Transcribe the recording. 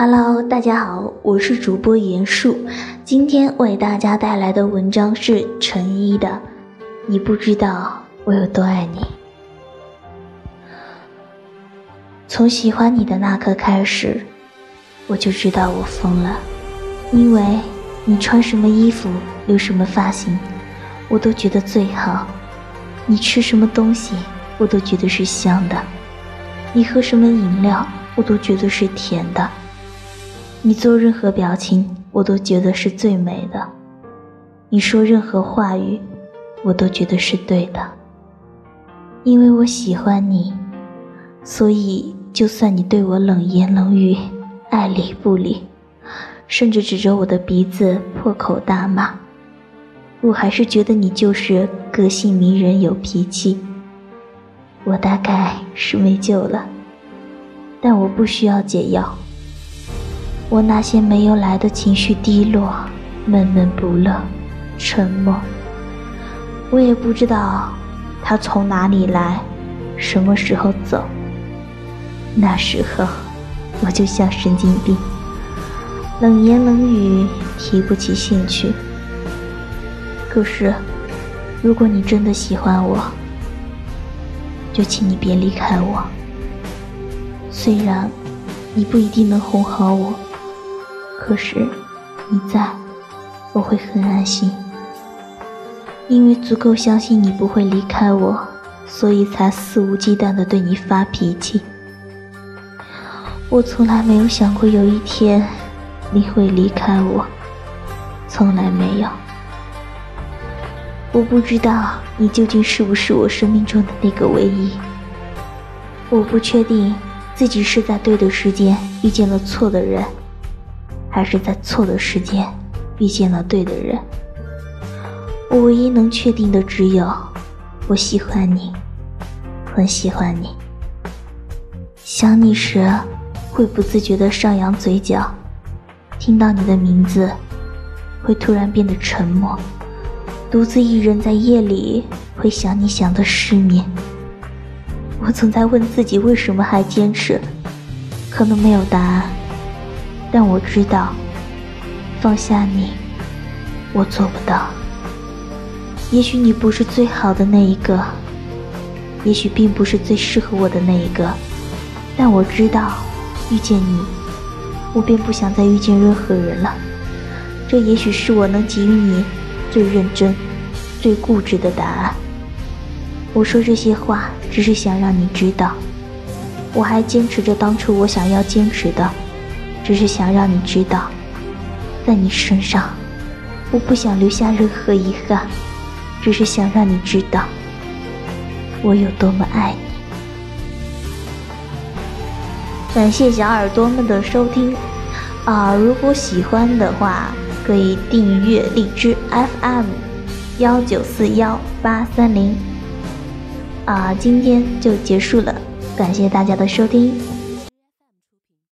Hello，大家好，我是主播严树，今天为大家带来的文章是陈一的《你不知道我有多爱你》。从喜欢你的那刻开始，我就知道我疯了，因为你穿什么衣服、留什么发型，我都觉得最好；你吃什么东西，我都觉得是香的；你喝什么饮料，我都觉得是甜的。你做任何表情，我都觉得是最美的；你说任何话语，我都觉得是对的。因为我喜欢你，所以就算你对我冷言冷语、爱理不理，甚至指着我的鼻子破口大骂，我还是觉得你就是个性迷人、有脾气。我大概是没救了，但我不需要解药。我那些没有来的情绪低落、闷闷不乐、沉默，我也不知道他从哪里来，什么时候走。那时候我就像神经病，冷言冷语，提不起兴趣。可是，如果你真的喜欢我，就请你别离开我。虽然你不一定能哄好我。可是，你在，我会很安心，因为足够相信你不会离开我，所以才肆无忌惮的对你发脾气。我从来没有想过有一天你会离开我，从来没有。我不知道你究竟是不是我生命中的那个唯一。我不确定自己是在对的时间遇见了错的人。还是在错的时间遇见了对的人。我唯一能确定的只有，我喜欢你，很喜欢你。想你时，会不自觉地上扬嘴角；听到你的名字，会突然变得沉默。独自一人在夜里，会想你想的失眠。我总在问自己，为什么还坚持？可能没有答案。但我知道，放下你，我做不到。也许你不是最好的那一个，也许并不是最适合我的那一个，但我知道，遇见你，我便不想再遇见任何人了。这也许是我能给予你最认真、最固执的答案。我说这些话，只是想让你知道，我还坚持着当初我想要坚持的。只是想让你知道，在你身上，我不想留下任何遗憾。只是想让你知道，我有多么爱你。感谢小耳朵们的收听啊！如果喜欢的话，可以订阅荔枝 FM 幺九四幺八三零。啊，今天就结束了，感谢大家的收听。